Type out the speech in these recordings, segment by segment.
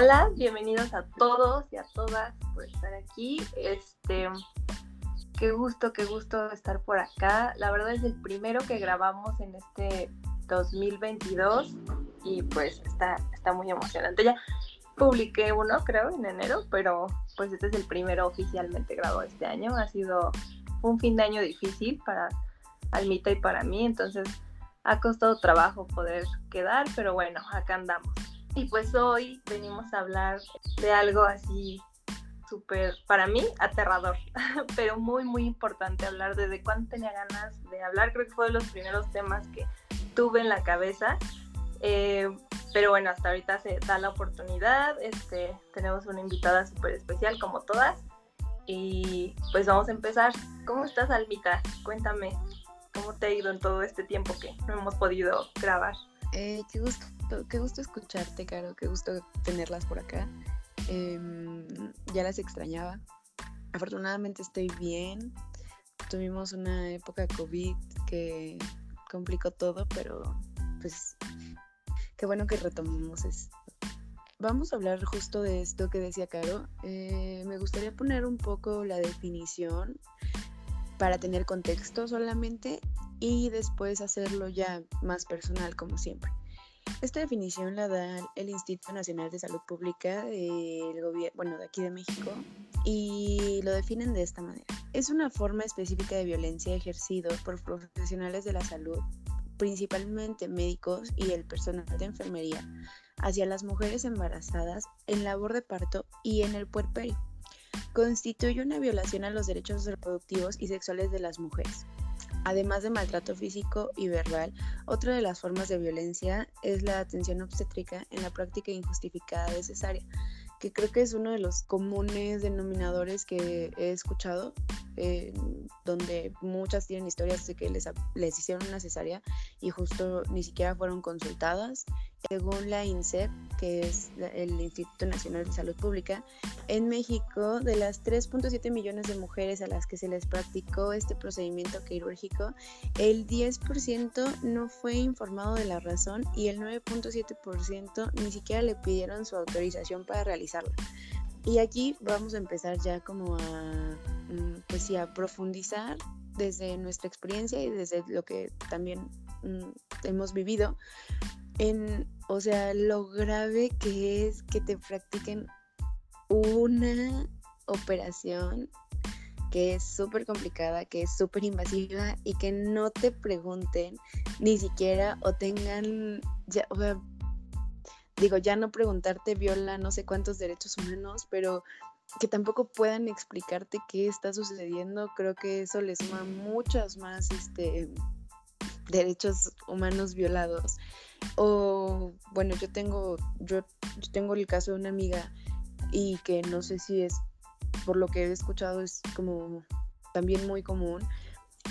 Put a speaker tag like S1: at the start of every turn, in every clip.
S1: Hola, bienvenidos a todos y a todas por estar aquí. Este, qué gusto, qué gusto estar por acá. La verdad es el primero que grabamos en este 2022 y pues está, está muy emocionante. Ya publiqué uno, creo, en enero, pero pues este es el primero oficialmente grabado este año. Ha sido un fin de año difícil para Almita y para mí, entonces ha costado trabajo poder quedar, pero bueno, acá andamos. Y pues hoy venimos a hablar de algo así súper, para mí, aterrador, pero muy, muy importante hablar de, de cuánto tenía ganas de hablar. Creo que fue de los primeros temas que tuve en la cabeza. Eh, pero bueno, hasta ahorita se da la oportunidad. Este, tenemos una invitada súper especial, como todas. Y pues vamos a empezar. ¿Cómo estás, Almita? Cuéntame, ¿cómo te ha ido en todo este tiempo que no hemos podido grabar?
S2: Eh, qué gusto, qué gusto escucharte, Caro, qué gusto tenerlas por acá. Em, ya las extrañaba. Afortunadamente estoy bien. Tuvimos una época COVID que complicó todo, pero pues qué bueno que retomamos esto. Vamos a hablar justo de esto que decía Caro. Eh, me gustaría poner un poco la definición para tener contexto solamente y después hacerlo ya más personal como siempre. Esta definición la da el Instituto Nacional de Salud Pública del gobierno, bueno, de aquí de México, y lo definen de esta manera. Es una forma específica de violencia ejercida por profesionales de la salud, principalmente médicos y el personal de enfermería, hacia las mujeres embarazadas en labor de parto y en el puerperio. Constituye una violación a los derechos reproductivos y sexuales de las mujeres. Además de maltrato físico y verbal, otra de las formas de violencia es la atención obstétrica en la práctica injustificada de cesárea, que creo que es uno de los comunes denominadores que he escuchado, eh, donde muchas tienen historias de que les, les hicieron una cesárea y justo ni siquiera fueron consultadas según la INSEP, que es el Instituto Nacional de Salud Pública, en México, de las 3.7 millones de mujeres a las que se les practicó este procedimiento quirúrgico, el 10% no fue informado de la razón y el 9.7% ni siquiera le pidieron su autorización para realizarlo. Y aquí vamos a empezar ya como a, mm, pues a profundizar desde nuestra experiencia y desde lo que también mm, hemos vivido en, o sea, lo grave que es que te practiquen una operación que es súper complicada, que es súper invasiva y que no te pregunten ni siquiera o tengan, ya, digo, ya no preguntarte viola no sé cuántos derechos humanos, pero que tampoco puedan explicarte qué está sucediendo, creo que eso les suma muchos más este, derechos humanos violados. O bueno, yo tengo, yo, tengo el caso de una amiga y que no sé si es, por lo que he escuchado, es como también muy común,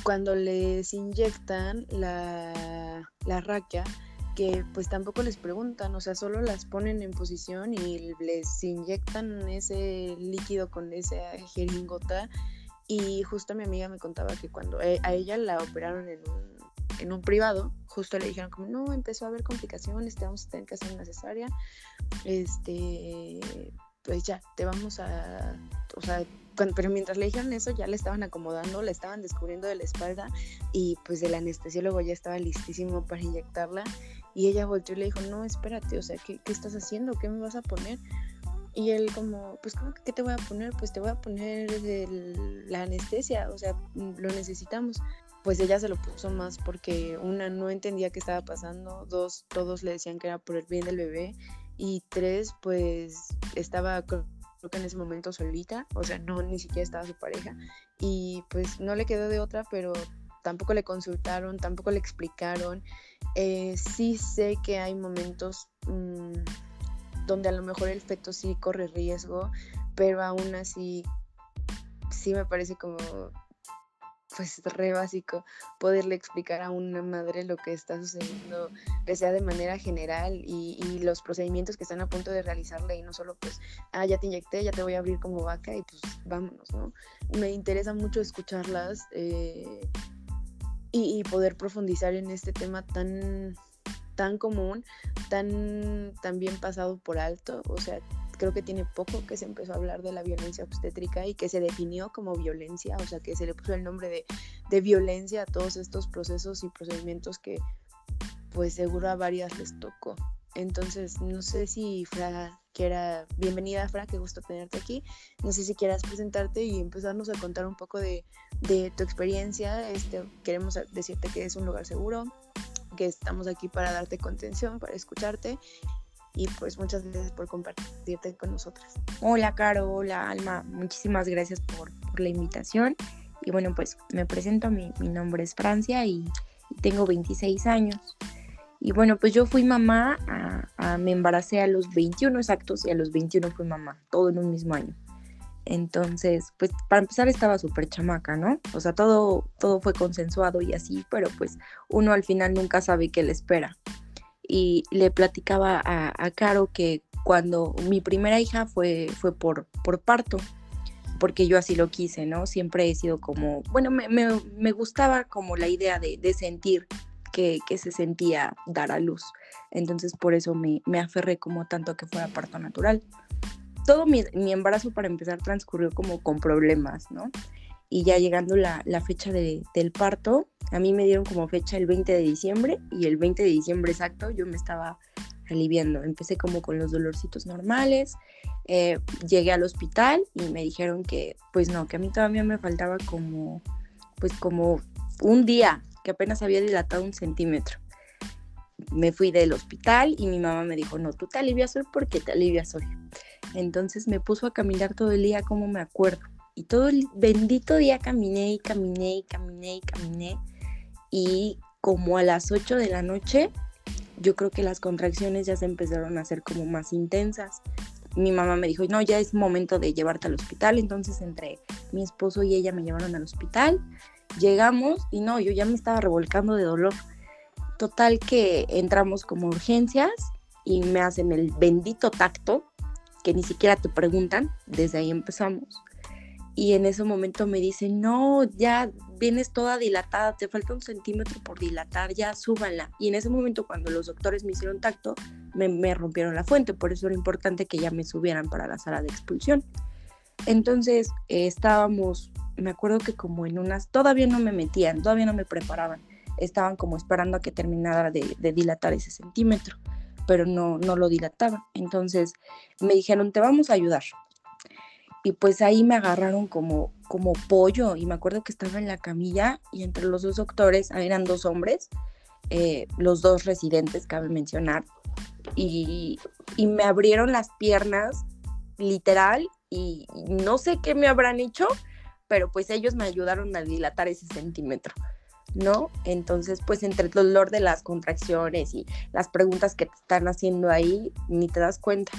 S2: cuando les inyectan la, la raquia, que pues tampoco les preguntan, o sea, solo las ponen en posición y les inyectan ese líquido con esa jeringota. Y justo mi amiga me contaba que cuando e, a ella la operaron en un en un privado, justo le dijeron como, no, empezó a haber complicaciones, te vamos a tener que hacer una cesárea, este, pues ya, te vamos a, o sea, pero mientras le dijeron eso, ya le estaban acomodando, le estaban descubriendo de la espalda y pues el anestesiólogo ya estaba listísimo para inyectarla y ella volteó y le dijo, no, espérate, o sea, ¿qué, qué estás haciendo? ¿Qué me vas a poner? Y él como, pues ¿cómo que qué te voy a poner? Pues te voy a poner la anestesia, o sea, lo necesitamos pues ella se lo puso más porque una no entendía qué estaba pasando, dos todos le decían que era por el bien del bebé y tres pues estaba creo que en ese momento solita, o sea, no ni siquiera estaba su pareja y pues no le quedó de otra, pero tampoco le consultaron, tampoco le explicaron. Eh, sí sé que hay momentos mm, donde a lo mejor el feto sí corre riesgo, pero aún así sí me parece como pues re básico poderle explicar a una madre lo que está sucediendo, que sea de manera general y, los procedimientos que están a punto de realizarle y no solo pues, ah, ya te inyecté, ya te voy a abrir como vaca y pues vámonos, ¿no? Me interesa mucho escucharlas eh, y, poder profundizar en este tema tan tan común, tan, tan bien pasado por alto. O sea, creo que tiene poco que se empezó a hablar de la violencia obstétrica y que se definió como violencia, o sea, que se le puso el nombre de, de violencia a todos estos procesos y procedimientos que pues seguro a varias les tocó. Entonces, no sé si Fra quiera, bienvenida Fra, qué gusto tenerte aquí. No sé si quieras presentarte y empezarnos a contar un poco de, de tu experiencia. Este, queremos decirte que es un lugar seguro, que estamos aquí para darte contención, para escucharte y pues muchas gracias por compartirte con nosotras.
S3: Hola Caro, hola Alma, muchísimas gracias por, por la invitación y bueno pues me presento, mi, mi nombre es Francia y, tengo 26 años y bueno pues yo fui mamá, me embaracé a los 21 exactos y a los 21 fui mamá, todo en un mismo año. Entonces, pues para empezar estaba súper chamaca, ¿no? O sea, todo, todo fue consensuado y así, pero pues uno al final nunca sabe qué le espera y le platicaba a, Caro que cuando mi primera hija fue, fue por, por parto, porque yo así lo quise, ¿no? Siempre he sido como, bueno, me, me, gustaba como la idea de, de sentir que, que, se sentía dar a luz. Entonces por eso me, me aferré como tanto que fuera parto natural. Todo mi, mi, embarazo para empezar transcurrió como con problemas, ¿no? Y ya llegando la, la fecha de, del parto, a mí me dieron como fecha el 20 de diciembre y el 20 de diciembre exacto yo me estaba aliviando. Empecé como con los dolorcitos normales, eh, llegué al hospital y me dijeron que pues no, que a mí todavía me faltaba como pues como un día, que apenas había dilatado un centímetro. Me fui del hospital y mi mamá me dijo, no, tú te alivias hoy porque te alivias hoy. Entonces me puso a caminar todo el día como me acuerdo. Y todo el bendito día caminé y caminé y caminé y caminé y como a las 8 de la noche, yo creo que las contracciones ya se empezaron a hacer como más intensas. Mi mamá me dijo, no, ya es momento de llevarte al hospital, entonces entre mi esposo y ella me llevaron al hospital, llegamos y no, yo ya me estaba revolcando de dolor. Total que entramos como urgencias y me hacen el bendito tacto, que ni siquiera te preguntan, desde ahí empezamos. Y en ese momento me dicen, no, ya vienes toda dilatada, te falta un centímetro por dilatar, ya súbanla. Y en ese momento cuando los doctores me hicieron tacto, me, rompieron la fuente, por eso era importante que ya me subieran para la sala de expulsión. Entonces eh, estábamos, me acuerdo que como en unas, todavía no me metían, todavía no me preparaban, estaban como esperando a que terminara de, de dilatar ese centímetro, pero no, no lo dilataba. Entonces me dijeron, te vamos a ayudar, y pues ahí me agarraron como, como pollo y me acuerdo que estaba en la camilla y entre los dos doctores, eran dos hombres, eh, los dos residentes, cabe mencionar, y, y me abrieron las piernas literal y no sé qué me habrán hecho, pero pues ellos me ayudaron a dilatar ese centímetro. ¿no? Entonces, pues entre el dolor de las contracciones y las preguntas que te están haciendo ahí, ni te das cuenta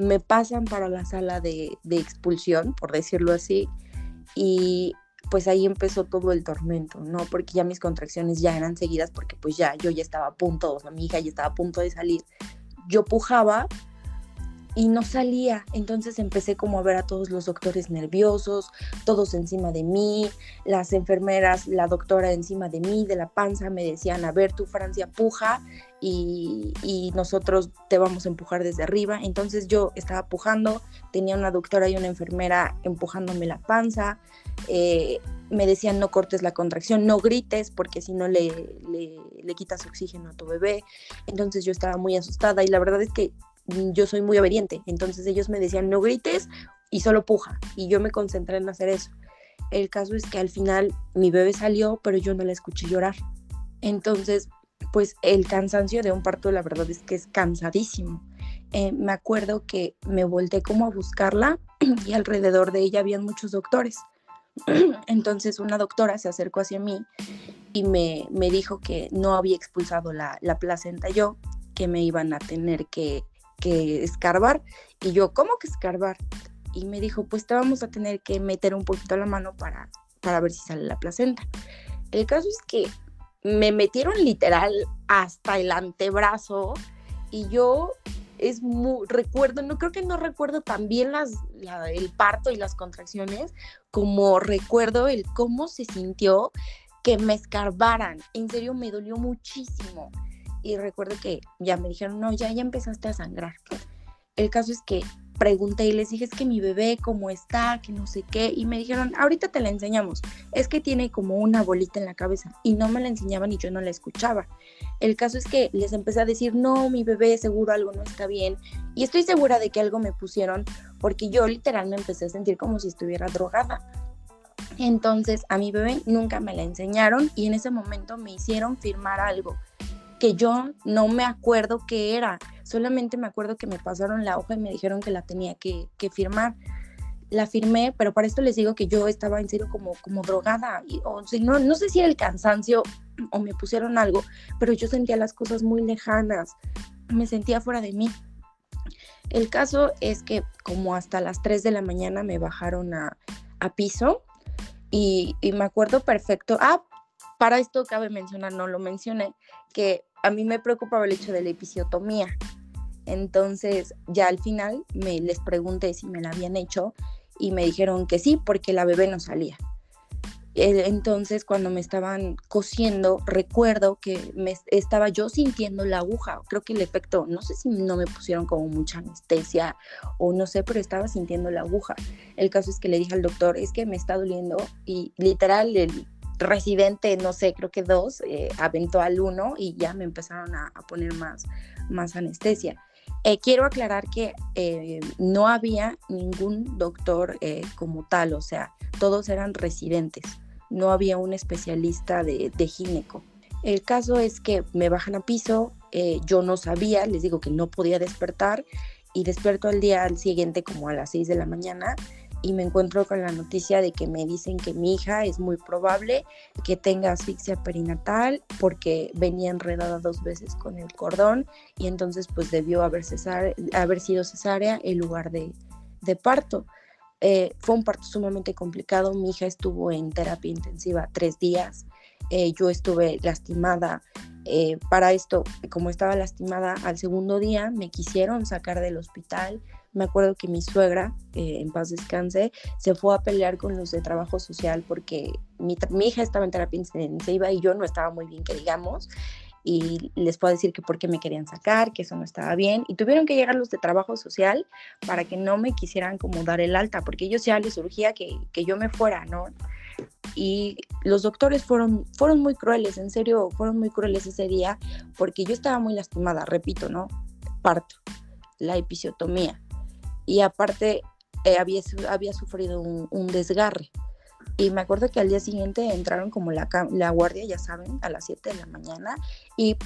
S3: me pasan para la sala de, expulsión, por decirlo así, y pues ahí empezó todo el tormento, ¿no? Porque ya mis contracciones ya eran seguidas porque pues ya yo ya estaba a punto, o sea, mi hija ya estaba a punto de salir. Yo pujaba y no salía. Entonces empecé como a ver a todos los doctores nerviosos, todos encima de mí, las enfermeras, la doctora encima de mí, de la panza, me decían, a ver, tú Francia, puja y, nosotros te vamos a empujar desde arriba. Entonces yo estaba pujando, tenía una doctora y una enfermera empujándome la panza. Eh, me decían no cortes la contracción, no grites porque si no le, le, le quitas oxígeno a tu bebé. Entonces yo estaba muy asustada y la verdad es que yo soy muy obediente, entonces ellos me decían no grites y solo puja y yo me concentré en hacer eso. El caso es que al final mi bebé salió, pero yo no la escuché llorar. Entonces, pues el cansancio de un parto, la verdad es que es cansadísimo. Eh, me acuerdo que me volteé como a buscarla y alrededor de ella habían muchos doctores. Entonces una doctora se acercó hacia mí y me, me dijo que no había expulsado la, la placenta yo, que me iban a tener que que escarbar. Y yo, ¿cómo que escarbar? Y me dijo, pues te vamos a tener que meter un poquito la mano para, para ver si sale la placenta. El caso es que me metieron literal hasta el antebrazo y yo es muy, recuerdo, no creo que no recuerdo tan bien las, el parto y las contracciones como recuerdo el cómo se sintió que me escarbaran. En serio, me dolió muchísimo y recuerdo que ya me dijeron, no, ya, ya empezaste a sangrar. El caso es que pregunté y les dije, es que mi bebé, ¿cómo está? Que no sé qué. Y me dijeron, ahorita te la enseñamos. Es que tiene como una bolita en la cabeza. Y no me la enseñaban y yo no la escuchaba. El caso es que les empecé a decir, no, mi bebé, seguro algo no está bien. Y estoy segura de que algo me pusieron porque yo literal me empecé a sentir como si estuviera drogada. Entonces a mi bebé nunca me la enseñaron y en ese momento me hicieron firmar algo que yo no me acuerdo qué era, solamente me acuerdo que me pasaron la hoja y me dijeron que la tenía que, firmar. La firmé, pero para esto les digo que yo estaba en serio como, como drogada, o no, no sé si era el cansancio o me pusieron algo, pero yo sentía las cosas muy lejanas, me sentía fuera de mí. El caso es que como hasta las 3 de la mañana me bajaron a, a piso y, y, me acuerdo perfecto. Ah, para esto cabe mencionar, no lo mencioné, que a mí me preocupaba el hecho de la episiotomía. Entonces, ya al final me les pregunté si me la habían hecho y me dijeron que sí, porque la bebé no salía. Entonces, cuando me estaban cosiendo, recuerdo que me estaba yo sintiendo la aguja. Creo que el efecto, no sé si no me pusieron como mucha anestesia o no sé, pero estaba sintiendo la aguja. El caso es que le dije al doctor, es que me está doliendo y literal el residente, no sé, creo que dos, eh, aventó al uno y ya me empezaron a, poner más, más anestesia. Eh, quiero aclarar que eh, no había ningún doctor como tal, o sea, todos eran residentes, no había un especialista de, de gineco. El caso es que me bajan a piso, yo no sabía, les digo que no podía despertar y despierto al día siguiente como a las 6 de la mañana y me encuentro con la noticia de que me dicen que mi hija es muy probable que tenga asfixia perinatal porque venía enredada dos veces con el cordón y entonces pues debió haber, haber sido cesárea en lugar de, parto. Eh, fue un parto sumamente complicado, mi hija estuvo en terapia intensiva tres días, eh, yo estuve lastimada. Eh, para esto, como estaba lastimada al segundo día, me quisieron sacar del hospital, me acuerdo que mi suegra, eh, en paz descanse, se fue a pelear con los de trabajo social porque mi, hija estaba en terapia intensiva y yo no estaba muy bien, que digamos, y les puedo decir que porque me querían sacar, que eso no estaba bien, y tuvieron que llegar los de trabajo social para que no me quisieran como dar el alta, porque ellos ya les urgía que, que yo me fuera, ¿no? Y los doctores fueron, fueron muy crueles, en serio, fueron muy crueles ese día, porque yo estaba muy lastimada, repito, ¿no? Parto, la episiotomía y aparte eh, había, había sufrido un, desgarre. Y me acuerdo que al día siguiente entraron como la, la guardia, ya saben, a las 7 de la mañana. Y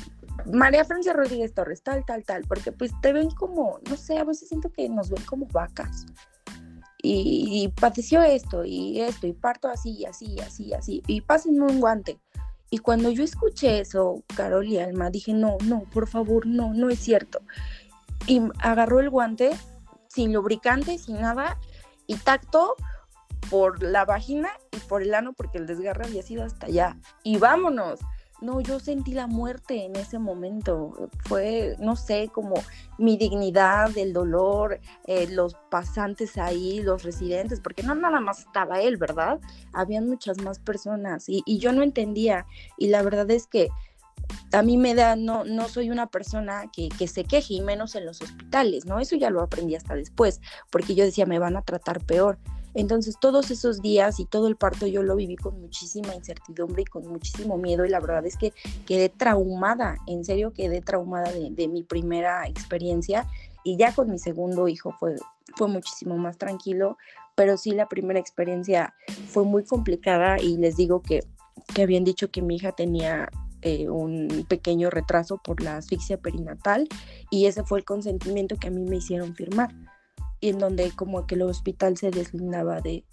S3: María Francia Rodríguez Torres, tal, tal, tal, porque pues te ven como, no sé, a veces siento que nos ven como vacas. Y, padeció esto y esto, y parto así, así, así, así. Y pásenme un guante. Y cuando yo escuché eso, Carol y Alma, dije, no, no, por favor, no, no es cierto. Y agarró el guante sin lubricante, sin nada, y tacto por la vagina y por el ano, porque el desgarre había sido hasta allá. Y vámonos. No, yo sentí la muerte en ese momento. Fue, no sé, como mi dignidad, el dolor, eh, los pasantes ahí, los residentes, porque no nada más estaba él, ¿verdad? Habían muchas más personas y, y yo no entendía. Y la verdad es que a mí me da, no, no soy una persona que, que, se queje y menos en los hospitales, ¿no? Eso ya lo aprendí hasta después, porque yo decía, me van a tratar peor. Entonces todos esos días y todo el parto yo lo viví con muchísima incertidumbre y con muchísimo miedo y la verdad es que quedé traumada, en serio quedé traumada de, de mi primera experiencia y ya con mi segundo hijo fue, fue muchísimo más tranquilo, pero sí la primera experiencia fue muy complicada y les digo que, que habían dicho que mi hija tenía eh, un pequeño retraso por la asfixia perinatal y ese fue el consentimiento que a mí me hicieron firmar y en donde como que el hospital se deslindaba de,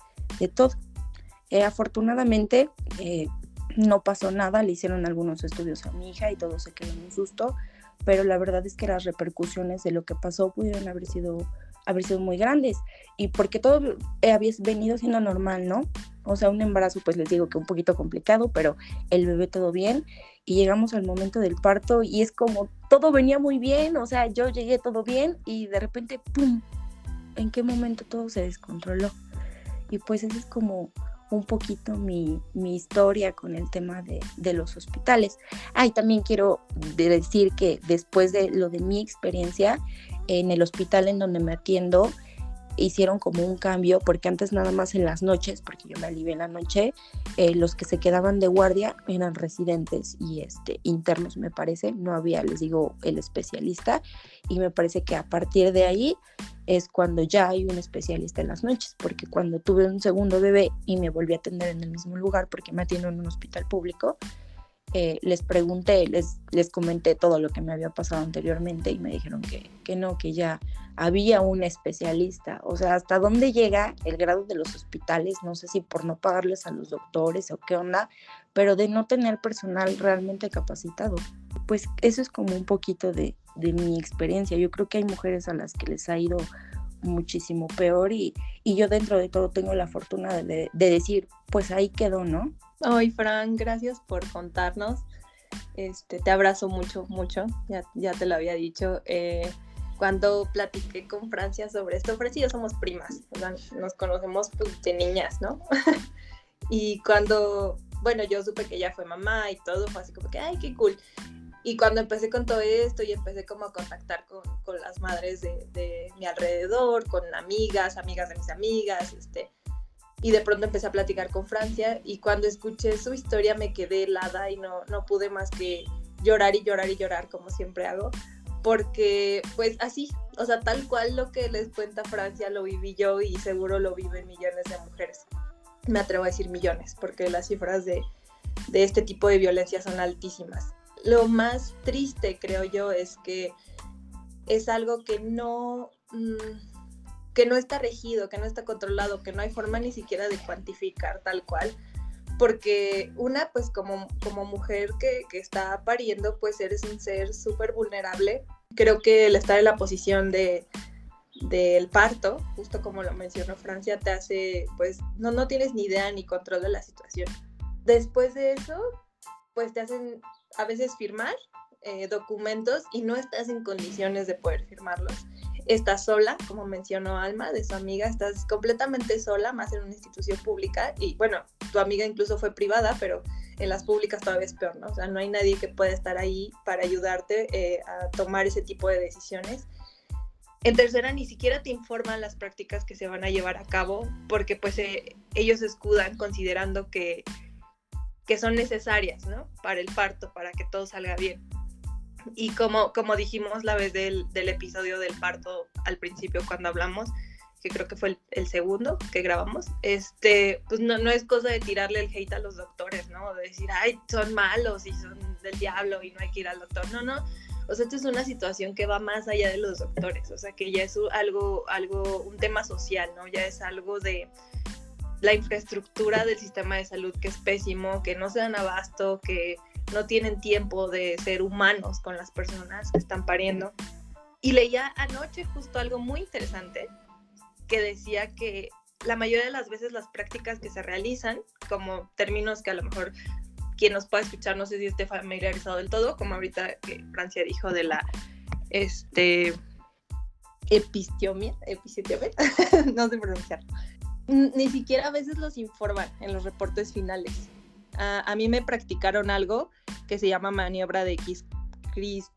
S3: todo. Eh, afortunadamente eh, no pasó nada, le hicieron algunos estudios a mi hija y todo se quedó en un susto, pero la verdad es que las repercusiones de lo que pasó pudieron haber sido, haber sido muy grandes y porque todo había venido siendo normal, ¿no? O sea, un embarazo, pues les digo que un poquito complicado, pero el bebé todo bien y llegamos al momento del parto y es como todo venía muy bien, o sea, yo llegué todo bien y de repente, ¡pum! ¿En qué momento todo se descontroló? Y pues ese es como un poquito mi, historia con el tema de, de los hospitales. Ah, y también quiero decir que después de lo de mi experiencia en el hospital en donde me atiendo, hicieron como un cambio, porque antes nada más en las noches, porque yo me alivié en la noche, eh, los que se quedaban de guardia eran residentes y este, internos, me parece, no había, les digo, el especialista, y me parece que a partir de ahí es cuando ya hay un especialista en las noches, porque cuando tuve un segundo bebé y me volví a atender en el mismo lugar, porque me atiendo en un hospital público, eh, les pregunté, les, les comenté todo lo que me había pasado anteriormente y me dijeron que, que no, que ya había un especialista. O sea, hasta dónde llega el grado de los hospitales, no sé si por no pagarles a los doctores o qué onda, pero de no tener personal realmente capacitado. Pues eso es como un poquito de, de mi experiencia. Yo creo que hay mujeres a las que les ha ido muchísimo peor y, y yo dentro de todo tengo la fortuna de, de decir, pues ahí quedó, ¿no?
S1: Ay, Fran, gracias por contarnos. Este, te abrazo mucho, mucho, ya, ya te lo había dicho. Eh, cuando platiqué con Francia sobre esto, Francia y yo somos primas, o nos conocemos pues, de niñas, ¿no? y cuando, bueno, yo supe que ella fue mamá y todo, fue así como que, ay, qué cool. Y cuando empecé con todo esto y empecé como a contactar con, con las madres de, de, mi alrededor, con amigas, amigas de mis amigas, este, y de pronto empecé a platicar con Francia y cuando escuché su historia me quedé helada y no, no pude más que llorar y llorar y llorar como siempre hago, porque pues así, o sea, tal cual lo que les cuenta Francia lo viví yo y seguro lo viven millones de mujeres. Me atrevo a decir millones, porque las cifras de, de este tipo de violencia son altísimas. Lo más triste, creo yo, es que es algo que no... Mmm, que no está regido, que no está controlado, que no hay forma ni siquiera de cuantificar tal cual. Porque una, pues como, como mujer que, que está pariendo, pues eres un ser súper vulnerable. Creo que el estar en la posición de del parto, justo como lo mencionó Francia, te hace, pues no, no tienes ni idea ni control de la situación. Después de eso, pues te hacen a veces firmar eh, documentos y no estás en condiciones de poder firmarlos estás sola, como mencionó Alma, de su amiga, estás completamente sola, más en una institución pública, y bueno, tu amiga incluso fue privada, pero en las públicas todavía es peor, ¿no? O sea, no hay nadie que pueda estar ahí para ayudarte eh, a tomar ese tipo de decisiones. En tercera, ni siquiera te informan las prácticas que se van a llevar a cabo, porque pues eh, ellos escudan considerando que, que son necesarias, ¿no? Para el parto, para que todo salga bien. Y como, como dijimos la vez del, del, episodio del parto al principio cuando hablamos, que creo que fue el, segundo que grabamos, este, pues no, no, es cosa de tirarle el hate a los doctores, ¿no? De decir, ay, son malos y son del diablo y no hay que ir al doctor. No, no. O sea, esto es una situación que va más allá de los doctores, o sea, que ya es algo, algo, un tema social, ¿no? Ya es algo de la infraestructura del sistema de salud que es pésimo, que no se dan abasto, que no tienen tiempo de ser humanos con las personas que están pariendo. Y leía anoche justo algo muy interesante que decía que la mayoría de las veces las prácticas que se realizan, como términos que a lo mejor quien nos pueda escuchar no sé si esté familiarizado del todo, como ahorita que Francia dijo de la este epistemia, epistemia, no sé pronunciar. Ni siquiera a veces los informan en los reportes finales a, mí me practicaron algo que se llama maniobra de X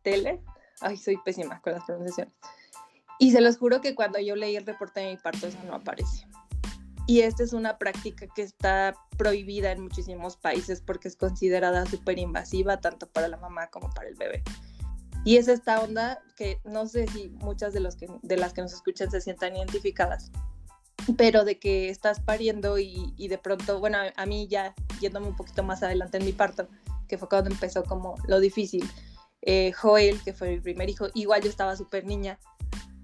S1: Teller. Ay, soy pésima con las pronunciaciones. Y se los juro que cuando yo leí el reporte de mi parto, eso no aparece. Y esta es una práctica que está prohibida en muchísimos países porque es considerada súper invasiva tanto para la mamá como para el bebé. Y es esta onda que no sé si muchas de, los que, de las que nos escuchan se sientan identificadas, pero de que estás pariendo y, de pronto, bueno, a mí ya yéndome un poquito más adelante en mi parto, que fue cuando empezó como lo difícil, eh, Joel, que fue mi primer hijo, igual yo estaba súper niña,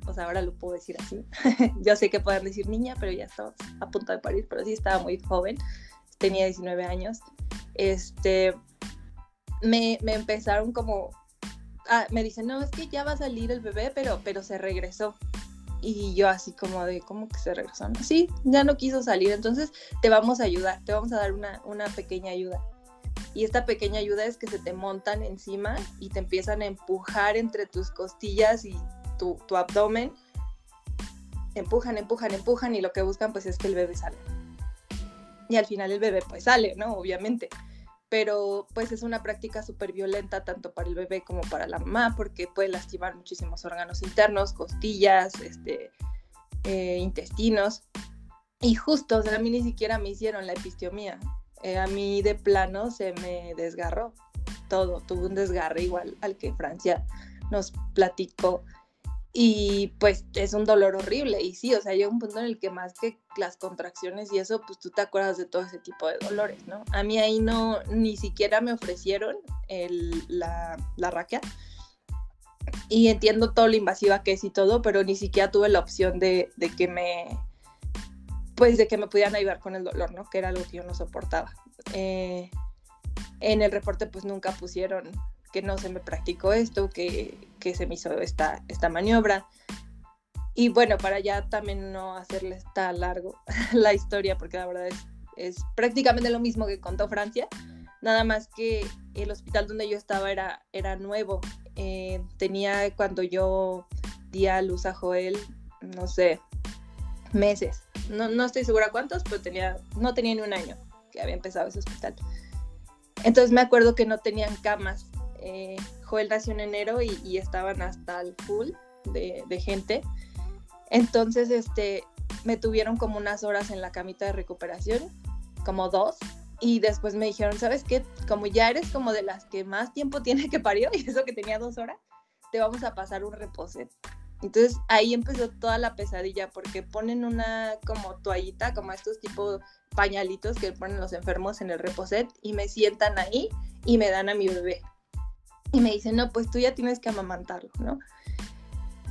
S1: o sea, ahora lo puedo decir así, yo sé que pueden decir niña, pero ya estaba a punto de parir, pero sí estaba muy joven, tenía 19 años, este, me, me empezaron como, ah, me dicen, no, es que ya va a salir el bebé, pero, pero se regresó, y yo así como de, ¿cómo que se regresó? Sí, ya no quiso salir, entonces te vamos a ayudar, te vamos a dar una, una pequeña ayuda. Y esta pequeña ayuda es que se te montan encima y te empiezan a empujar entre tus costillas y tu, tu abdomen. Empujan, empujan, empujan y lo que buscan pues es que el bebé salga. y al final el bebé pues sale, ¿no? Obviamente. Pero pues es una práctica súper violenta tanto para el bebé como para la mamá porque puede lastimar muchísimos órganos internos, costillas, este, eh, intestinos. Y justo, o sea, a mí ni siquiera me hicieron la epistiomía. Eh, a mí de plano se me desgarró todo, tuve un desgarre igual al que Francia nos platicó y pues es un dolor horrible y sí, o sea, llega un punto en el que más que las contracciones y eso, pues tú te acuerdas de todo ese tipo de dolores, ¿no? A mí ahí no, ni siquiera me ofrecieron el, la, la raquia y entiendo todo lo invasiva que es y todo, pero ni siquiera tuve la opción de, de que me, pues de que me pudieran ayudar con el dolor, ¿no? Que era algo que yo no soportaba. Eh, en el reporte pues nunca pusieron que no se me practicó esto, que, que se me hizo esta, esta maniobra. Y bueno, para ya también no hacerles tan largo la historia, porque la verdad es, es prácticamente lo mismo que contó Francia, nada más que el hospital donde yo estaba era, era nuevo. Eh, tenía cuando yo di a luz a Joel, no sé, meses. No, no estoy segura cuántos, pero tenía, no tenía ni un año que había empezado ese hospital. Entonces me acuerdo que no tenían camas eh, Joel nació en enero y, estaban hasta el full de, gente. Entonces, este, me tuvieron como unas horas en la camita de recuperación, como dos, y después me dijeron, ¿sabes qué? Como ya eres como de las que más tiempo tiene que parió, y eso que tenía dos horas, te vamos a pasar un reposet. Entonces ahí empezó toda la pesadilla porque ponen una como toallita, como estos tipos pañalitos que ponen los enfermos en el reposet y me sientan ahí y me dan a mi bebé y me dicen, no, pues tú ya tienes que amamantarlo, ¿no?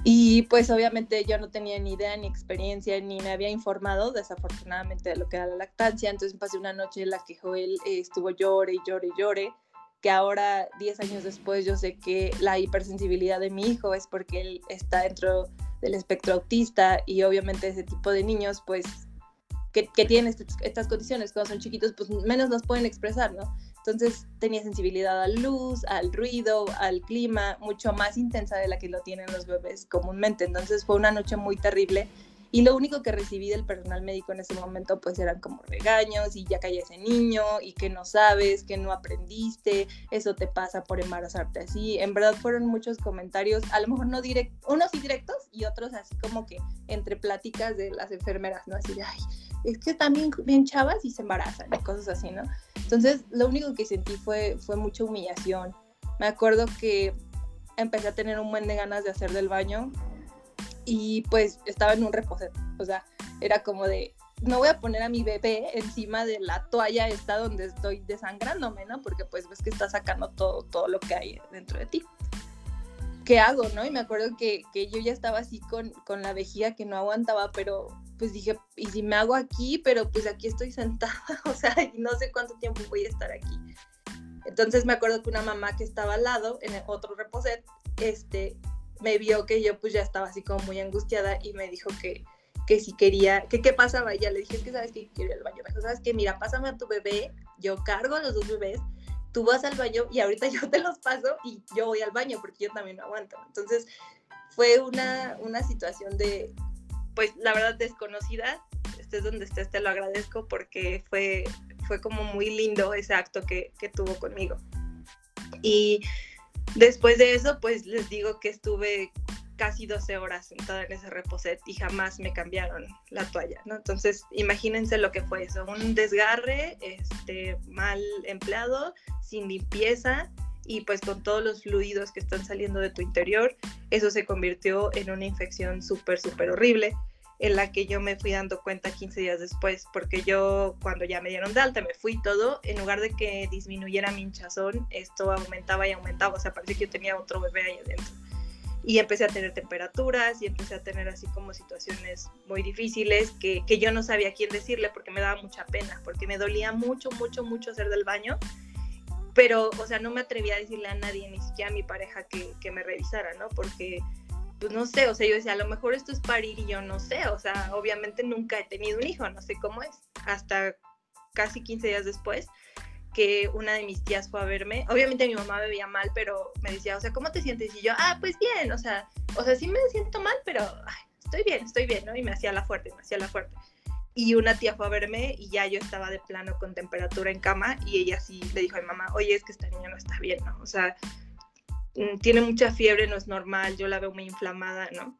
S1: Y pues obviamente yo no tenía ni idea ni experiencia ni me había informado desafortunadamente de lo que era la lactancia, entonces pasé una noche en la que Joel eh, estuvo llore y llore y llore, que ahora 10 años después yo sé que la hipersensibilidad de mi hijo es porque él está dentro del espectro autista y obviamente ese tipo de niños pues que, que tienen estas condiciones cuando son chiquitos pues menos las pueden expresar, ¿no? Entonces tenía sensibilidad a la luz, al ruido, al clima, mucho más intensa de la que lo tienen los bebés comúnmente. Entonces fue una noche muy terrible y lo único que recibí del personal médico en ese momento pues eran como regaños y ya calla ese niño y que no sabes, que no aprendiste, eso te pasa por embarazarte así. En verdad fueron muchos comentarios, a lo mejor no directos, unos sí directos y otros así como que entre pláticas de las enfermeras, ¿no? Así de, ay, es que también bien chavas y se embarazan cosas así, ¿no? Entonces lo único que sentí fue, fue mucha humillación. Me acuerdo que empecé a tener un buen de ganas de hacer del baño y pues estaba en un reposo, o sea, era como de, no voy a poner a mi bebé encima de la toalla esta donde estoy desangrándome, ¿no? Porque pues ves que está sacando todo, todo lo que hay dentro de ti. ¿Qué hago, no? Y me acuerdo que, que yo ya estaba así con, con la vejiga que no aguantaba, pero pues dije, ¿y si me hago aquí? Pero pues aquí estoy sentada, o sea, y no sé cuánto tiempo voy a estar aquí. Entonces me acuerdo que una mamá que estaba al lado, en el otro reposet, este, me vio que yo pues ya estaba así como muy angustiada y me dijo que, que si quería, que qué pasaba. Y ya le dije, es que sabes que quiero ir al baño. Me dijo, sabes que mira, pásame a tu bebé, yo cargo a los dos bebés, tú vas al baño y ahorita yo te los paso y yo voy al baño porque yo también no aguanto. Entonces fue una, una situación de, pues la verdad desconocida. Estés donde estés, te lo agradezco porque fue, fue como muy lindo ese acto que, que tuvo conmigo. Y Después de eso, pues les digo que estuve casi 12 horas sentada en ese reposet y jamás me cambiaron la toalla, ¿no? Entonces, imagínense lo que fue eso, un desgarre este, mal empleado, sin limpieza y pues con todos los fluidos que están saliendo de tu interior, eso se convirtió en una infección súper, súper horrible en la que yo me fui dando cuenta 15 días después, porque yo cuando ya me dieron de alta, me fui todo, en lugar de que disminuyera mi hinchazón, esto aumentaba y aumentaba, o sea, parecía que yo tenía otro bebé ahí adentro. Y empecé a tener temperaturas y empecé a tener así como situaciones muy difíciles que, que yo no sabía quién decirle porque me daba mucha pena, porque me dolía mucho, mucho, mucho hacer del baño pero, o sea, no me atrevía a decirle a nadie, ni siquiera a mi pareja que, que me revisara, ¿no? Porque pues no sé, o sea, yo decía, a lo mejor esto es parir y yo no sé, o sea, obviamente nunca he tenido un hijo, no sé cómo es, hasta casi 15 días después que una de mis tías fue a verme, obviamente mi mamá me veía mal, pero me decía, o sea, ¿cómo te sientes? Y yo, ah, pues bien, o sea, o sea, sí me siento mal, pero estoy bien, estoy bien, ¿no? Y me hacía la fuerte, me hacía la fuerte. y una tía fue a verme y ya yo estaba de plano con temperatura en cama y ella sí le dijo a mi mamá, oye, es que esta niña no está bien, ¿no? O sea, tiene mucha fiebre, no es normal, yo la veo muy inflamada, ¿no?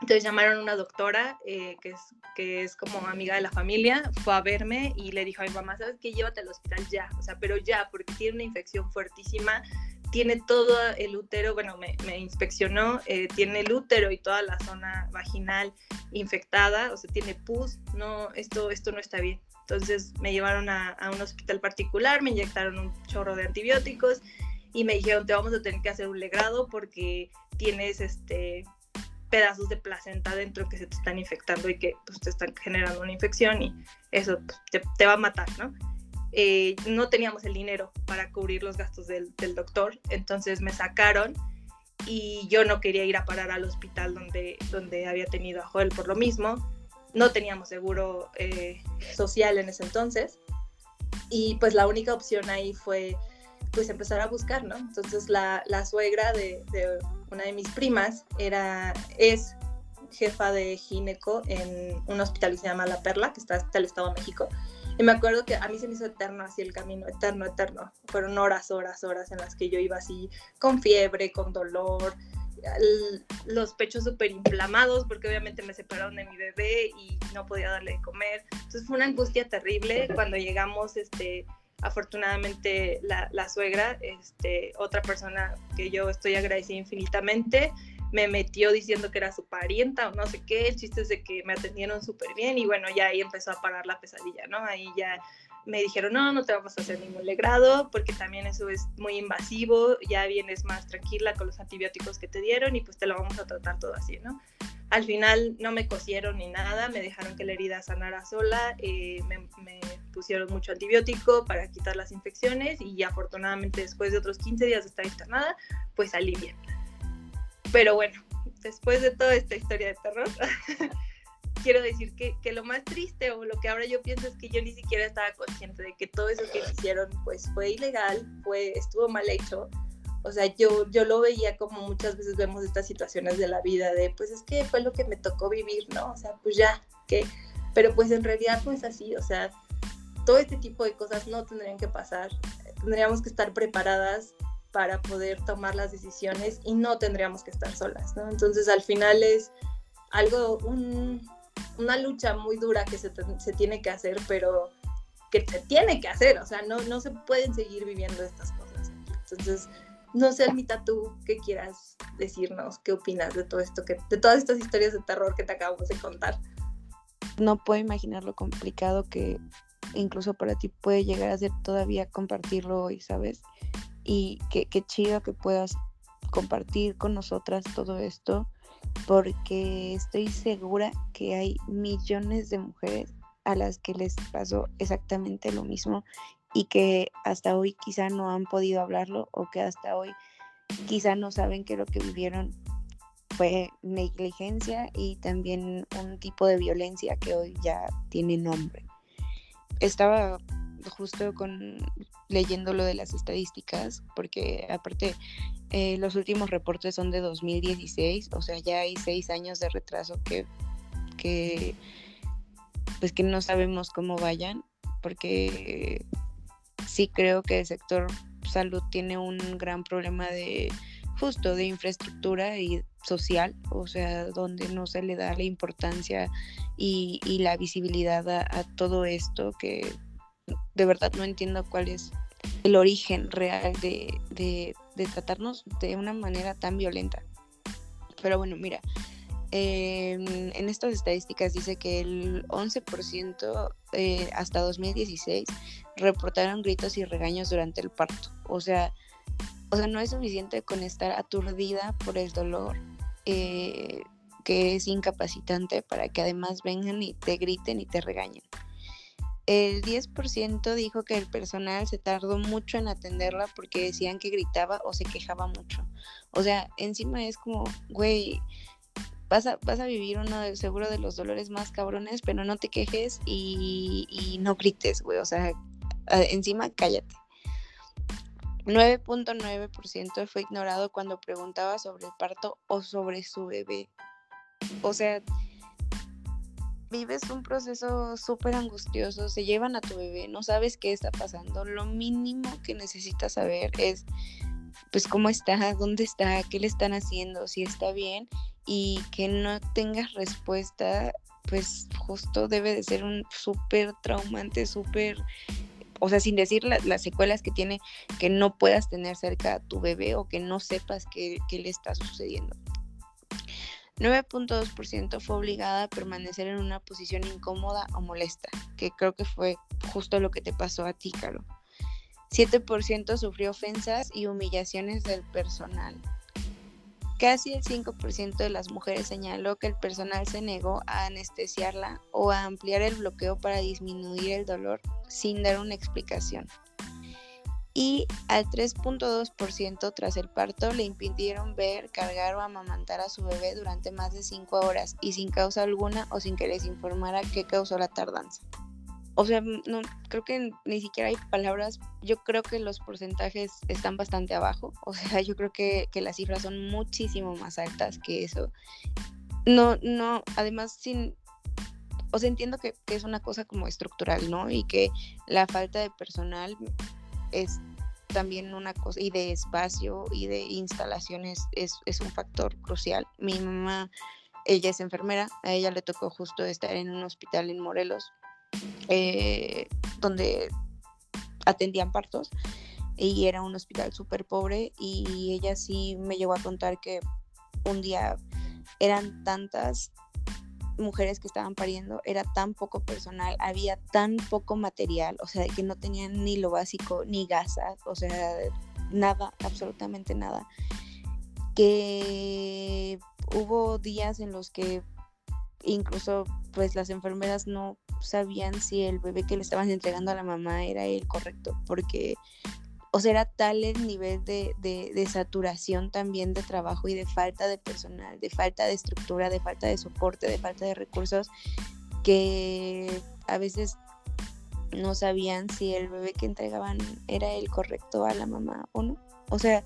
S1: Entonces llamaron a una doctora eh, que, es, que es como amiga de la familia, fue a verme y le dijo a mi mamá, ¿sabes qué? Llévate al hospital ya, o sea, pero ya, porque tiene una infección fuertísima, tiene todo el útero, bueno, me, me inspeccionó, eh, tiene el útero y toda la zona vaginal infectada, o sea, tiene pus, no, esto, esto no está bien. Entonces me llevaron a, a, un hospital particular, me inyectaron un chorro de antibióticos y me dijeron, te vamos a tener que hacer un legrado porque tienes este pedazos de placenta dentro que se te están infectando y que pues, te están generando una infección y eso pues, te, te va a matar, ¿no? Eh, no teníamos el dinero para cubrir los gastos del, del, doctor, entonces me sacaron y yo no quería ir a parar al hospital donde, donde había tenido a Joel por lo mismo. No teníamos seguro eh, social en ese entonces y pues la única opción ahí fue pues empezar a buscar, ¿no? Entonces la, la suegra de, de, una de mis primas era, es jefa de gineco en un hospital que se llama La Perla, que está en el Estado de México. Y me acuerdo que a mí se me hizo eterno así el camino, eterno, eterno. Fueron horas, horas, horas en las que yo iba así con fiebre, con dolor, los pechos súper inflamados porque obviamente me separaron de mi bebé y no podía darle de comer. Entonces fue una angustia terrible cuando llegamos, este, afortunadamente la, la suegra, este, otra persona que yo estoy agradecida infinitamente, me metió diciendo que era su parienta o no sé qué, el chiste es de que me atendieron súper bien y bueno, ya ahí empezó a parar la pesadilla, ¿no? Ahí ya me dijeron, no, no te vamos a hacer ningún legrado, porque también eso es muy invasivo, ya vienes más tranquila con los antibióticos que te dieron y pues te lo vamos a tratar todo así, ¿no? Al final no me cosieron ni nada, me dejaron que la herida sanara sola, eh, me, pusieron mucho antibiótico para quitar las infecciones y afortunadamente después de otros 15 días de estar internada, pues salí. Pero bueno, después de toda esta historia de terror, quiero decir que, que, lo más triste o lo que ahora yo pienso es que yo ni siquiera estaba consciente de que todo eso que hicieron pues fue ilegal, fue, estuvo mal hecho. O sea, yo, yo lo veía como muchas veces vemos estas situaciones de la vida de pues es que fue lo que me tocó vivir, ¿no? O sea, pues ya, que pero pues en realidad no es así, o sea, todo este tipo de cosas no tendrían que pasar, tendríamos que estar preparadas para poder tomar las decisiones y no tendríamos que estar solas, ¿no? Entonces al final es algo, un, una lucha muy dura que se, se, tiene que hacer, pero que se tiene que hacer, o sea, no, no se pueden seguir viviendo estas cosas. Entonces, no sé, Almita, tú qué quieras decirnos, qué opinas de todo esto, que, de todas estas historias de terror que te acabamos de contar.
S2: No puedo imaginar lo complicado que incluso para ti puede llegar a ser todavía compartirlo hoy, ¿sabes? y qué, qué chido que puedas compartir con nosotras todo esto, porque estoy segura que hay millones de mujeres a las que les pasó exactamente lo mismo y que hasta hoy quizá no han podido hablarlo o que hasta hoy quizá no saben que lo que vivieron fue negligencia y también un tipo de violencia que hoy ya tiene nombre. Estaba justo con leyendo lo de las estadísticas, porque aparte eh, los últimos reportes son de 2016, o sea, ya hay seis años de retraso que, que pues que no sabemos cómo vayan, porque sí creo que el sector salud tiene un gran problema de justo de infraestructura y social, o sea, donde no se le da la importancia y, la visibilidad a, todo esto que de verdad no entiendo cuál es el origen real de, tratarnos de una manera tan violenta. Pero bueno, mira, en estas estadísticas dice que el 11% eh, hasta 2016 reportaron gritos y regaños durante el parto. O sea, o sea, no es suficiente con estar aturdida por el dolor, eh, que es incapacitante, para que además vengan y te griten y te regañen. El 10% dijo que el personal se tardó mucho en atenderla porque decían que gritaba o se quejaba mucho. O sea, encima es como, güey, vas a, vas a vivir uno de, seguro de los dolores más cabrones, pero no te quejes y, y no grites, güey. O sea, encima cállate. 9.9% fue ignorado cuando preguntaba sobre el parto o sobre su bebé. O sea, vives un proceso súper angustioso, se llevan a tu bebé, no sabes qué está pasando, lo mínimo que necesitas saber es pues cómo está, dónde está, qué le están haciendo, si está bien y que no tengas respuesta, pues justo debe de ser un súper traumante, súper, o sea, sin decir las secuelas que tiene que no puedas tener cerca a tu bebé o que no sepas qué, le está sucediendo. 9.2% fue obligada a permanecer en una posición incómoda o molesta, que creo que fue justo lo que te pasó a ti, Caro. 7% sufrió ofensas y humillaciones del personal. Casi el 5% de las mujeres señaló que el personal se negó a anestesiarla o a ampliar el bloqueo para disminuir el dolor sin dar una explicación y al 3.2% tras el parto le impidieron ver, cargar o amamantar a su bebé durante más de 5 horas y sin causa alguna o sin que les informara qué causó la tardanza. O sea, no, creo que ni siquiera hay palabras, yo creo que los porcentajes están bastante abajo, o sea, yo creo que, que las cifras son muchísimo más altas que eso. No, no, además sin, o sea, entiendo que, que, es una cosa como estructural, ¿no? Y que la falta de personal es también una cosa, y de espacio y de instalaciones es, es un factor crucial. Mi mamá, ella es enfermera, a ella le tocó justo estar en un hospital en Morelos, eh, donde atendían partos y era un hospital súper pobre y ella sí me llegó a contar que un día eran tantas mujeres que estaban pariendo era tan poco personal, había tan poco material, o sea, que no tenían ni lo básico, ni gasas, o sea, nada, absolutamente nada, que hubo días en los que incluso pues las enfermeras no sabían si el bebé que le estaban entregando a la mamá era el correcto, porque o sea, era tal el nivel de, de, saturación también de trabajo y de falta de personal, de falta de estructura, de falta de soporte, de falta de recursos, que a veces no sabían si el bebé que entregaban era el correcto a la mamá o no. O sea,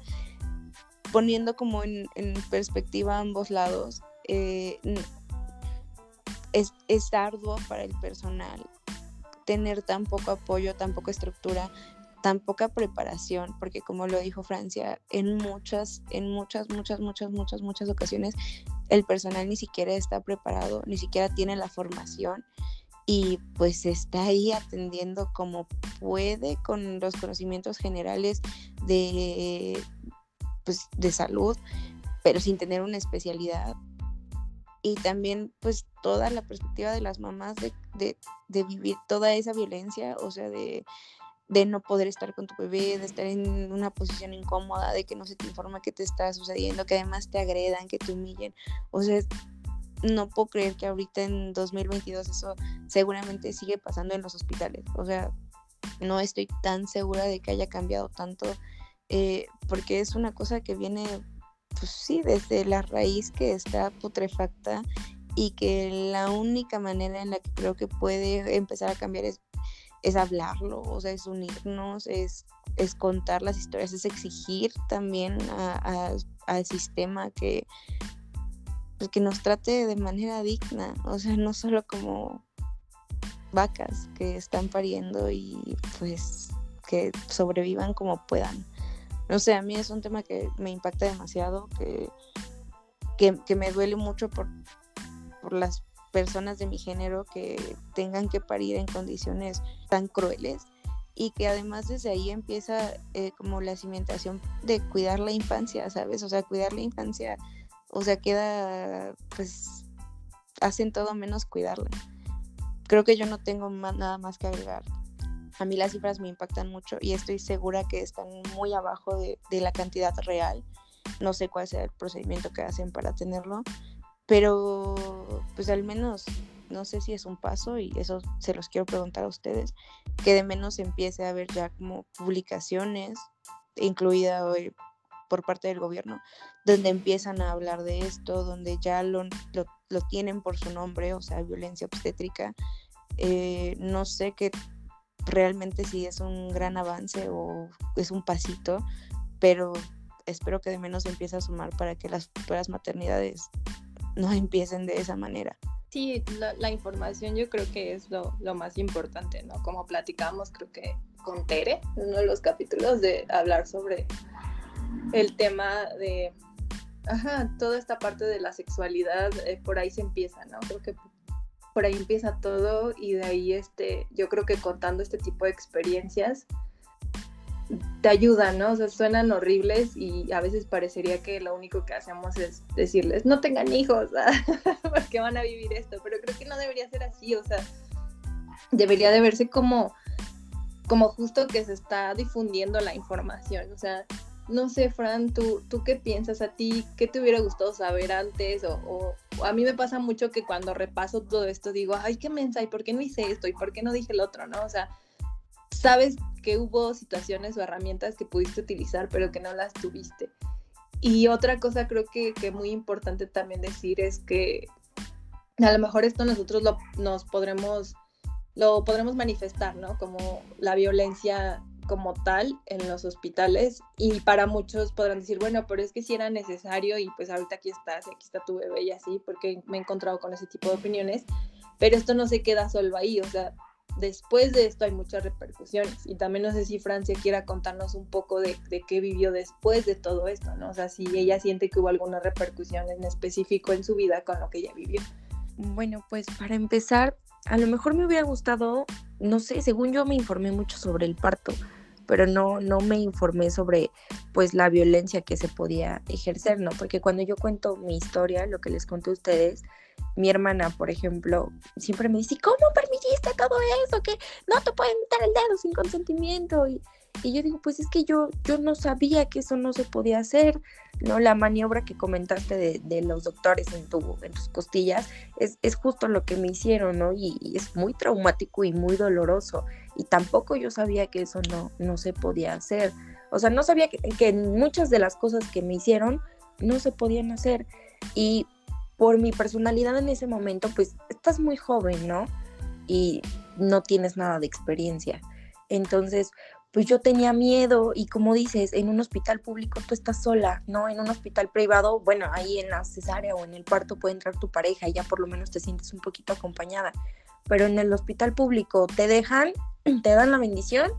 S2: poniendo como en, perspectiva ambos lados, eh, es, es arduo para el personal tener tan poco apoyo, tan poca estructura, tan poca preparación, porque como lo dijo Francia, en muchas, en muchas, muchas, muchas, muchas, muchas ocasiones el personal ni siquiera está preparado, ni siquiera tiene la formación y pues está ahí atendiendo como puede con los conocimientos generales de, pues, de salud, pero sin tener una especialidad. Y también pues toda la perspectiva de las mamás de, de, vivir toda esa violencia, o sea, de, de no poder estar con tu bebé, de estar en una posición incómoda, de que no se te informa qué te está sucediendo, que además te agredan, que te humillen. O sea, no puedo creer que ahorita en 2022 eso seguramente sigue pasando en los hospitales. O sea, no estoy tan segura de que haya cambiado tanto, eh, porque es una cosa que viene, pues sí, desde la raíz que está putrefacta y que la única manera en la que creo que puede empezar a cambiar es es hablarlo, o sea, es unirnos, es, es contar las historias, es exigir también al sistema que, pues, que nos trate de manera digna, o sea, no solo como vacas que están pariendo y pues que sobrevivan como puedan. No sé, a mí es un tema que me impacta demasiado, que, que, me duele mucho por, por las personas de mi género que tengan que parir en condiciones tan crueles y que además desde ahí empieza eh, como la cimentación de cuidar la infancia, ¿sabes? O sea, cuidar la infancia, o sea, queda, pues, hacen todo menos cuidarla. Creo que yo no tengo nada más que agregar. A mí las cifras me impactan mucho y estoy segura que están muy abajo de, de la cantidad real. No sé cuál sea el procedimiento que hacen para tenerlo, pero pues al menos no sé si es un paso y eso se los quiero preguntar a ustedes, que de menos empiece a haber ya como publicaciones, incluida hoy por parte del gobierno, donde empiezan a hablar de esto, donde ya lo, lo, tienen por su nombre, o sea, violencia obstétrica. Eh, no sé qué realmente si es un gran avance o es un pasito, pero espero que de menos empiece a sumar para que las futuras maternidades no empiecen de esa manera.
S1: Sí, la, información yo creo que es lo, lo, más importante, ¿no? Como platicamos, creo que con Tere, uno de los capítulos de hablar sobre el tema de, ajá, toda esta parte de la sexualidad, eh, por ahí se empieza, ¿no? Creo que por ahí empieza todo y de ahí, este, yo creo que contando este tipo de experiencias, te ayudan, ¿no? O sea, suenan horribles y a veces parecería que lo único que hacemos es decirles, no tengan hijos, porque van a vivir esto, pero creo que no debería ser así, o sea, debería de verse como, como justo que se está difundiendo la información, o sea, no sé, Fran, ¿tú, ¿tú qué piensas a ti? ¿Qué te hubiera gustado saber antes? O, a mí me pasa mucho que cuando repaso todo esto digo, ay, qué mensa, ¿y por qué no hice esto? ¿Y por qué no dije el otro? ¿No? O sea, sabes que hubo situaciones o herramientas que pudiste utilizar, pero que no las tuviste. Y otra cosa creo que, que muy importante también decir es que a lo mejor esto nosotros lo, nos podremos, lo podremos manifestar, ¿no? Como la violencia como tal en los hospitales y para muchos podrán decir, bueno, pero es que si era necesario y pues ahorita aquí estás, aquí está tu bebé y así, porque me he encontrado con ese tipo de opiniones, pero esto no se queda solo ahí, o sea, después de esto hay muchas repercusiones. Y también no sé si Francia quiera contarnos un poco de, qué vivió después de todo esto, ¿no? O sea, si ella siente que hubo alguna repercusión en específico en su vida con lo que ella vivió.
S3: Bueno, pues para empezar, a lo mejor me hubiera gustado, no sé, según yo me informé mucho sobre el parto, pero no, no me informé sobre pues la violencia que se podía ejercer, ¿no? Porque cuando yo cuento mi historia, lo que les conté a ustedes, mi hermana, por ejemplo, siempre me dice, ¿cómo permitiste todo eso? Que no te pueden meter el dedo sin consentimiento. Y, yo digo, pues es que yo, yo no sabía que eso no se podía hacer, ¿no? La maniobra que comentaste de, los doctores en, tu, en tus costillas es, es, justo lo que me hicieron, ¿no? Y, es muy traumático y muy doloroso. Y tampoco yo sabía que eso no, no se podía hacer. O sea, no sabía que, que muchas de las cosas que me hicieron no se podían hacer. Y por mi personalidad en ese momento, pues estás muy joven, ¿no? Y no tienes nada de experiencia. Entonces, pues yo tenía miedo y como dices, en un hospital público tú estás sola, ¿no? En un hospital privado, bueno, ahí en la cesárea o en el parto puede entrar tu pareja y ya por lo menos te sientes un poquito acompañada. Pero en el hospital público te dejan, te dan la bendición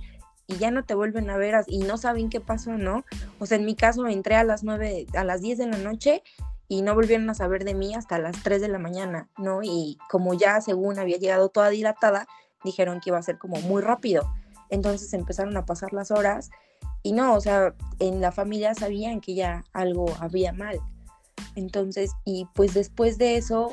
S3: y ya no te vuelven a ver y no saben qué pasó, ¿no? O sea, en mi caso entré a las 9, a las 10 de la noche y no volvieron a saber de mí hasta las 3 de la mañana, ¿no? Y como ya según había llegado toda dilatada, dijeron que iba a ser como muy rápido. Entonces empezaron a pasar las horas y no, o sea, en la familia sabían que ya algo había mal. Entonces, y pues después de eso,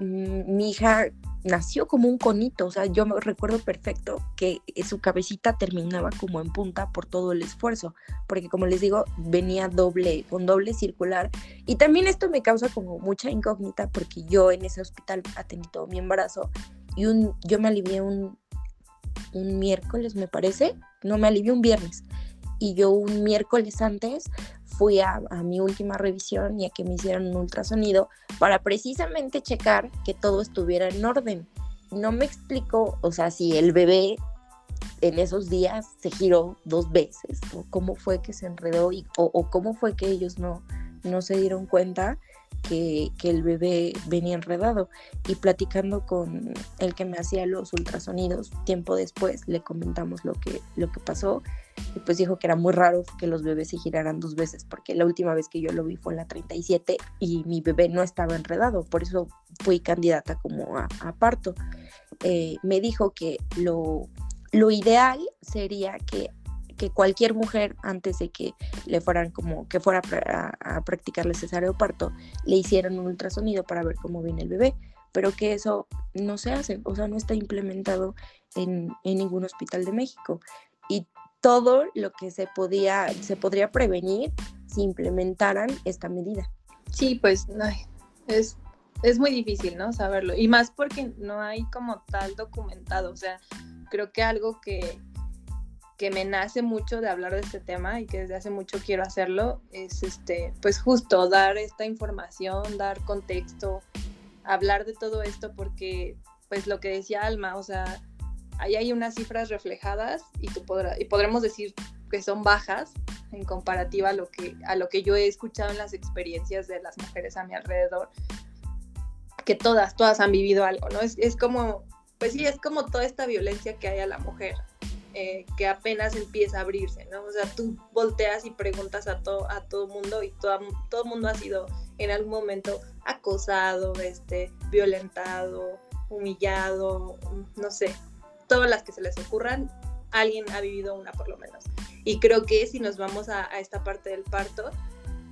S3: mm, mi hija nació como un conito, o sea, yo me recuerdo perfecto que su cabecita terminaba como en punta por todo el esfuerzo, porque como les digo, venía doble, con doble circular, y también esto me causa como mucha incógnita, porque yo en ese hospital atendí todo mi embarazo, y un, yo me alivié un, un miércoles, me parece, no, me alivié un viernes, y yo un miércoles antes fui a, mi última revisión y a que me hicieran un ultrasonido para precisamente checar que todo estuviera en orden. No me explico, o sea, si el bebé en esos días se giró dos veces, o cómo fue que se enredó, y, o, cómo fue que ellos no, no se dieron cuenta que, el bebé venía enredado. Y platicando con el que me hacía los ultrasonidos, tiempo después le comentamos lo que, lo que pasó y pues dijo que era muy raro que los bebés se giraran dos veces, porque la última vez que yo lo vi fue en la 37 y mi bebé no estaba enredado, por eso fui candidata como a, parto. Eh, me dijo que lo, lo ideal sería que, que, cualquier mujer antes de que le fueran como que fuera a, a practicarle cesárea parto, le hicieran un ultrasonido para ver cómo viene el bebé pero que eso no se hace, o sea, no está implementado en, en, ningún hospital de México. Y todo lo que se podía, se podría prevenir si implementaran esta medida.
S1: Sí, pues es, es muy difícil, ¿no? Saberlo. Y más porque no hay como tal documentado. O sea, creo que algo que, que me nace mucho de hablar de este tema y que desde hace mucho quiero hacerlo es este, pues justo dar esta información, dar contexto, hablar de todo esto porque pues lo que decía Alma, o sea, ahí hay unas cifras reflejadas y, tú podrás, y podremos decir que son bajas en comparativa a lo, que, a lo que yo he escuchado en las experiencias de las mujeres a mi alrededor. que todas, todas han vivido algo, ¿no? Es, es como, pues sí, es como toda esta violencia que hay a la mujer, eh, que apenas empieza a abrirse, ¿no? O sea, tú volteas y preguntas a todo a todo mundo y todo todo mundo ha sido en algún momento acosado, este, violentado, humillado, no sé, todas las que se les ocurran, alguien ha vivido una por lo menos. Y creo que si nos vamos a, a esta parte del parto,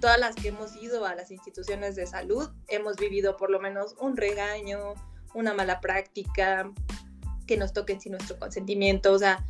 S1: todas las que hemos ido a las instituciones de salud hemos vivido por lo menos un regaño, una mala práctica, que nos toquen sin nuestro consentimiento, o sea,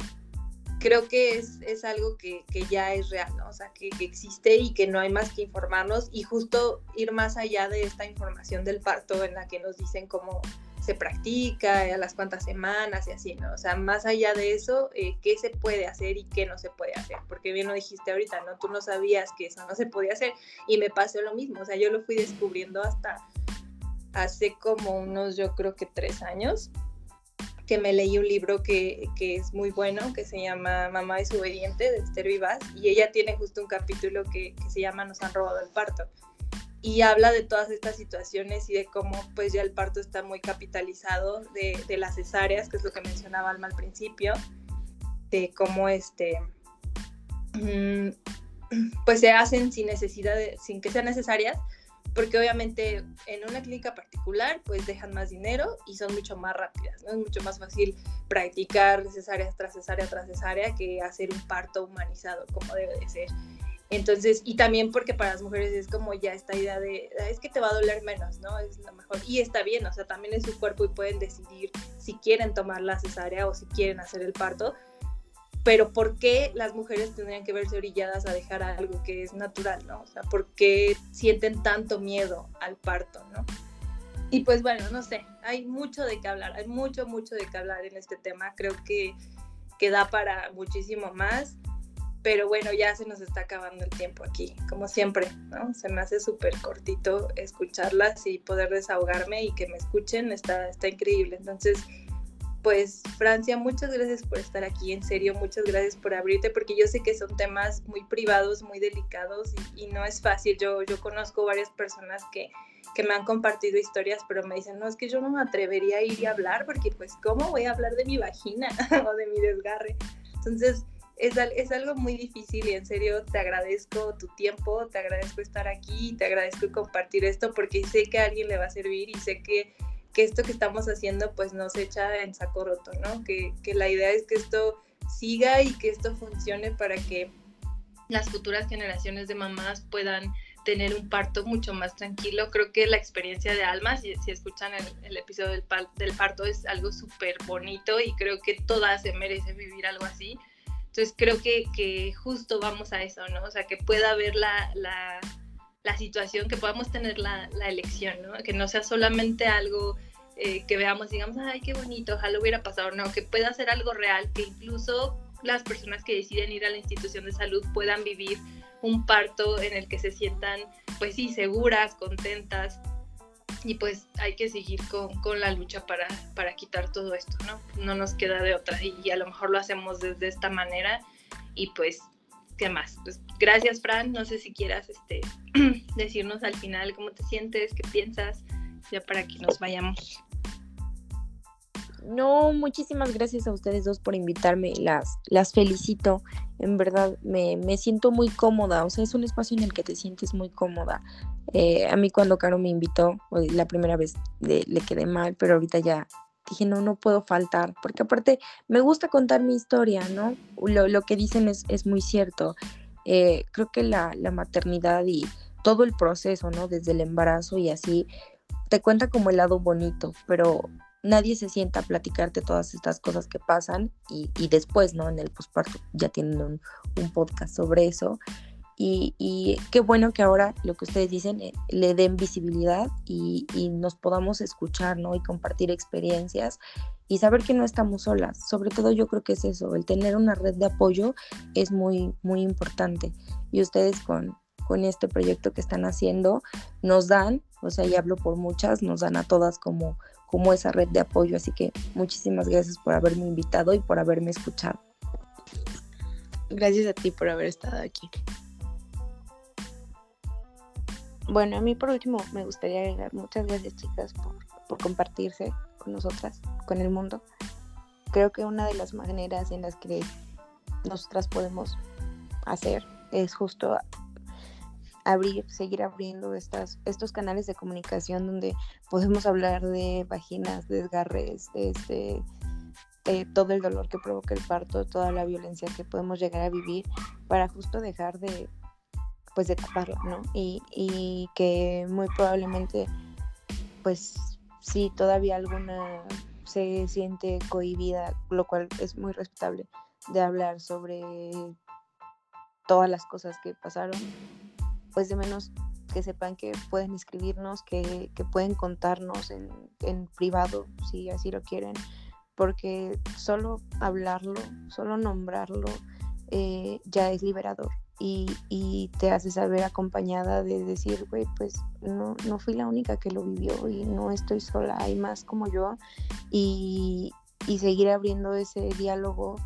S1: creo que es, es algo que, que, ya es real, ¿no? O sea, que, que, existe y que no hay más que informarnos y justo ir más allá de esta información del parto en la que nos dicen cómo se practica, a las cuantas semanas y así, ¿no? O sea, más allá de eso, eh, ¿qué se puede hacer y qué no se puede hacer? Porque bien lo dijiste ahorita, ¿no? Tú no sabías que eso no se podía hacer y me pasó lo mismo, o sea, yo lo fui descubriendo hasta hace como unos, yo creo que tres años, que me leí un libro que, que, es muy bueno, que se llama Mamá es obediente, de Esther Vivas, y ella tiene justo un capítulo que, que, se llama Nos han robado el parto. Y habla de todas estas situaciones y de cómo pues ya el parto está muy capitalizado, de, de las cesáreas, que es lo que mencionaba Alma al principio, de cómo este, mm, pues se hacen sin necesidad, de, sin que sean necesarias, porque obviamente en una clínica particular pues dejan más dinero y son mucho más rápidas, ¿no? Es mucho más fácil practicar cesárea tras cesárea tras cesárea que hacer un parto humanizado como debe de ser. Entonces, y también porque para las mujeres es como ya esta idea de, es que te va a doler menos, ¿no? Es lo mejor. Y está bien, o sea, también es su cuerpo y pueden decidir si quieren tomar la cesárea o si quieren hacer el parto, pero ¿por qué las mujeres tendrían que verse orilladas a dejar algo que es natural, ¿no? O sea, ¿por qué sienten tanto miedo al parto, ¿no? Y pues bueno, no sé, hay mucho de qué hablar, hay mucho, mucho de qué hablar en este tema, creo que, que da para muchísimo más, pero bueno, ya se nos está acabando el tiempo aquí, como siempre, ¿no? Se me hace súper cortito escucharlas y poder desahogarme y que me escuchen, está, está increíble, entonces pues Francia, muchas gracias por estar aquí, en serio, muchas gracias por abrirte, porque yo sé que son temas muy privados, muy delicados y, no es fácil. Yo, yo conozco varias personas que, que, me han compartido historias, pero me dicen, no, es que yo no me atrevería a ir y hablar, porque pues, ¿cómo voy a hablar de mi vagina o de mi desgarre? Entonces, es, es, algo muy difícil y en serio te agradezco tu tiempo, te agradezco estar aquí, te agradezco compartir esto porque sé que a alguien le va a servir y sé que que esto que estamos haciendo pues no se echa en saco roto, ¿no? Que, que la idea es que esto siga y que esto funcione para que las futuras generaciones de mamás puedan tener un parto mucho más tranquilo. Creo que la experiencia de Alma, si, si escuchan el, el, episodio del, del parto, es algo súper bonito y creo que todas se merecen vivir algo así. Entonces creo que, que, justo vamos a eso, ¿no? O sea, que pueda haber la, la la situación, que podamos tener la, elección, ¿no? Que no sea solamente algo eh, que veamos, digamos, ay, qué bonito, ojalá hubiera pasado, no, que pueda ser algo real, que incluso las personas que deciden ir a la institución de salud puedan vivir un parto en el que se sientan, pues sí, seguras, contentas, y pues hay que seguir con, con, la lucha para, para quitar todo esto, ¿no? No nos queda de otra y a lo mejor lo hacemos desde esta manera y pues ¿qué más? Pues gracias, Fran. No sé si quieras este, decirnos al final cómo te sientes, qué piensas, ya para que nos vayamos.
S3: No, muchísimas gracias a ustedes dos por invitarme. Las, las felicito. En verdad, me, me siento muy cómoda. O sea, es un espacio en el que te sientes muy cómoda. Eh, a mí cuando Caro me invitó, la primera vez le quedé mal, pero ahorita ya dije, no, no puedo faltar, porque aparte me gusta contar mi historia, ¿no? Lo, lo que dicen es, es muy cierto. Eh, creo que la, la, maternidad y todo el proceso, ¿no? Desde el embarazo y así, te cuenta como el lado bonito, pero nadie se sienta a platicarte todas estas cosas que pasan y, y después, ¿no? En el posparto ya tienen un, un podcast sobre eso. Y, y, qué bueno que ahora lo que ustedes dicen eh, le den visibilidad y, y, nos podamos escuchar, ¿no? Y compartir experiencias y saber que no estamos solas. Sobre todo yo creo que es eso, el tener una red de apoyo es muy, muy importante. Y ustedes con, con este proyecto que están haciendo nos dan, o sea, y hablo por muchas, nos dan a todas como, como esa red de apoyo. Así que muchísimas gracias por haberme invitado y por haberme escuchado.
S2: Gracias a ti por haber estado aquí. Bueno, a mí por último me gustaría agregar muchas gracias chicas por compartirse con nosotras, con el mundo. Creo que una de las maneras en las que nosotras podemos hacer es justo abrir, seguir abriendo estas, estos canales de comunicación donde podemos hablar de vaginas, desgarres, este, eh, todo el dolor que provoca el parto, toda la violencia que podemos llegar a vivir para justo dejar de, pues de taparlo, ¿no? Y, y que muy probablemente, pues si todavía alguna se siente cohibida, lo cual es muy respetable, de hablar sobre todas las cosas que pasaron, pues de menos que sepan que pueden escribirnos, que, pueden contarnos en, en, privado, si así lo quieren, porque solo hablarlo, solo nombrarlo, eh, ya es liberador. Y, y, te hace saber acompañada de decir, güey, pues no, no fui la única que lo vivió y no estoy sola, hay más como yo. Y, y seguir abriendo ese diálogo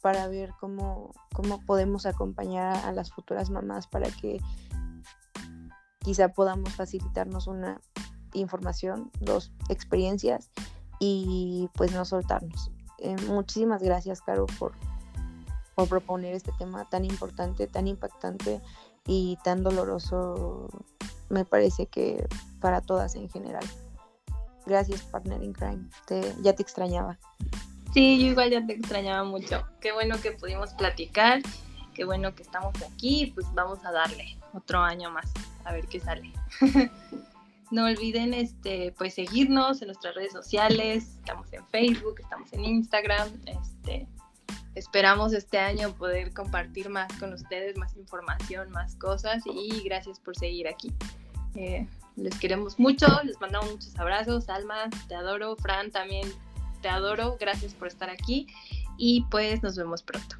S2: para ver cómo, cómo podemos acompañar a las futuras mamás para que quizá podamos facilitarnos una información, dos experiencias y pues no soltarnos. Eh, muchísimas gracias, Caro, por, por proponer este tema tan importante, tan impactante y tan doloroso, me parece que para todas en general. Gracias, Partner in Crime. ya te extrañaba.
S1: Sí, yo igual ya te extrañaba mucho. Qué bueno que pudimos platicar, qué bueno que estamos aquí, pues vamos a darle otro año más, a ver qué sale. no olviden este pues seguirnos en nuestras redes sociales, estamos en Facebook, estamos en Instagram, este esperamos este año poder compartir más con ustedes, más información, más cosas y gracias por seguir aquí. Eh, les queremos mucho, les mandamos muchos abrazos, Alma, te adoro, Fran también te adoro, gracias por estar aquí y pues nos vemos pronto.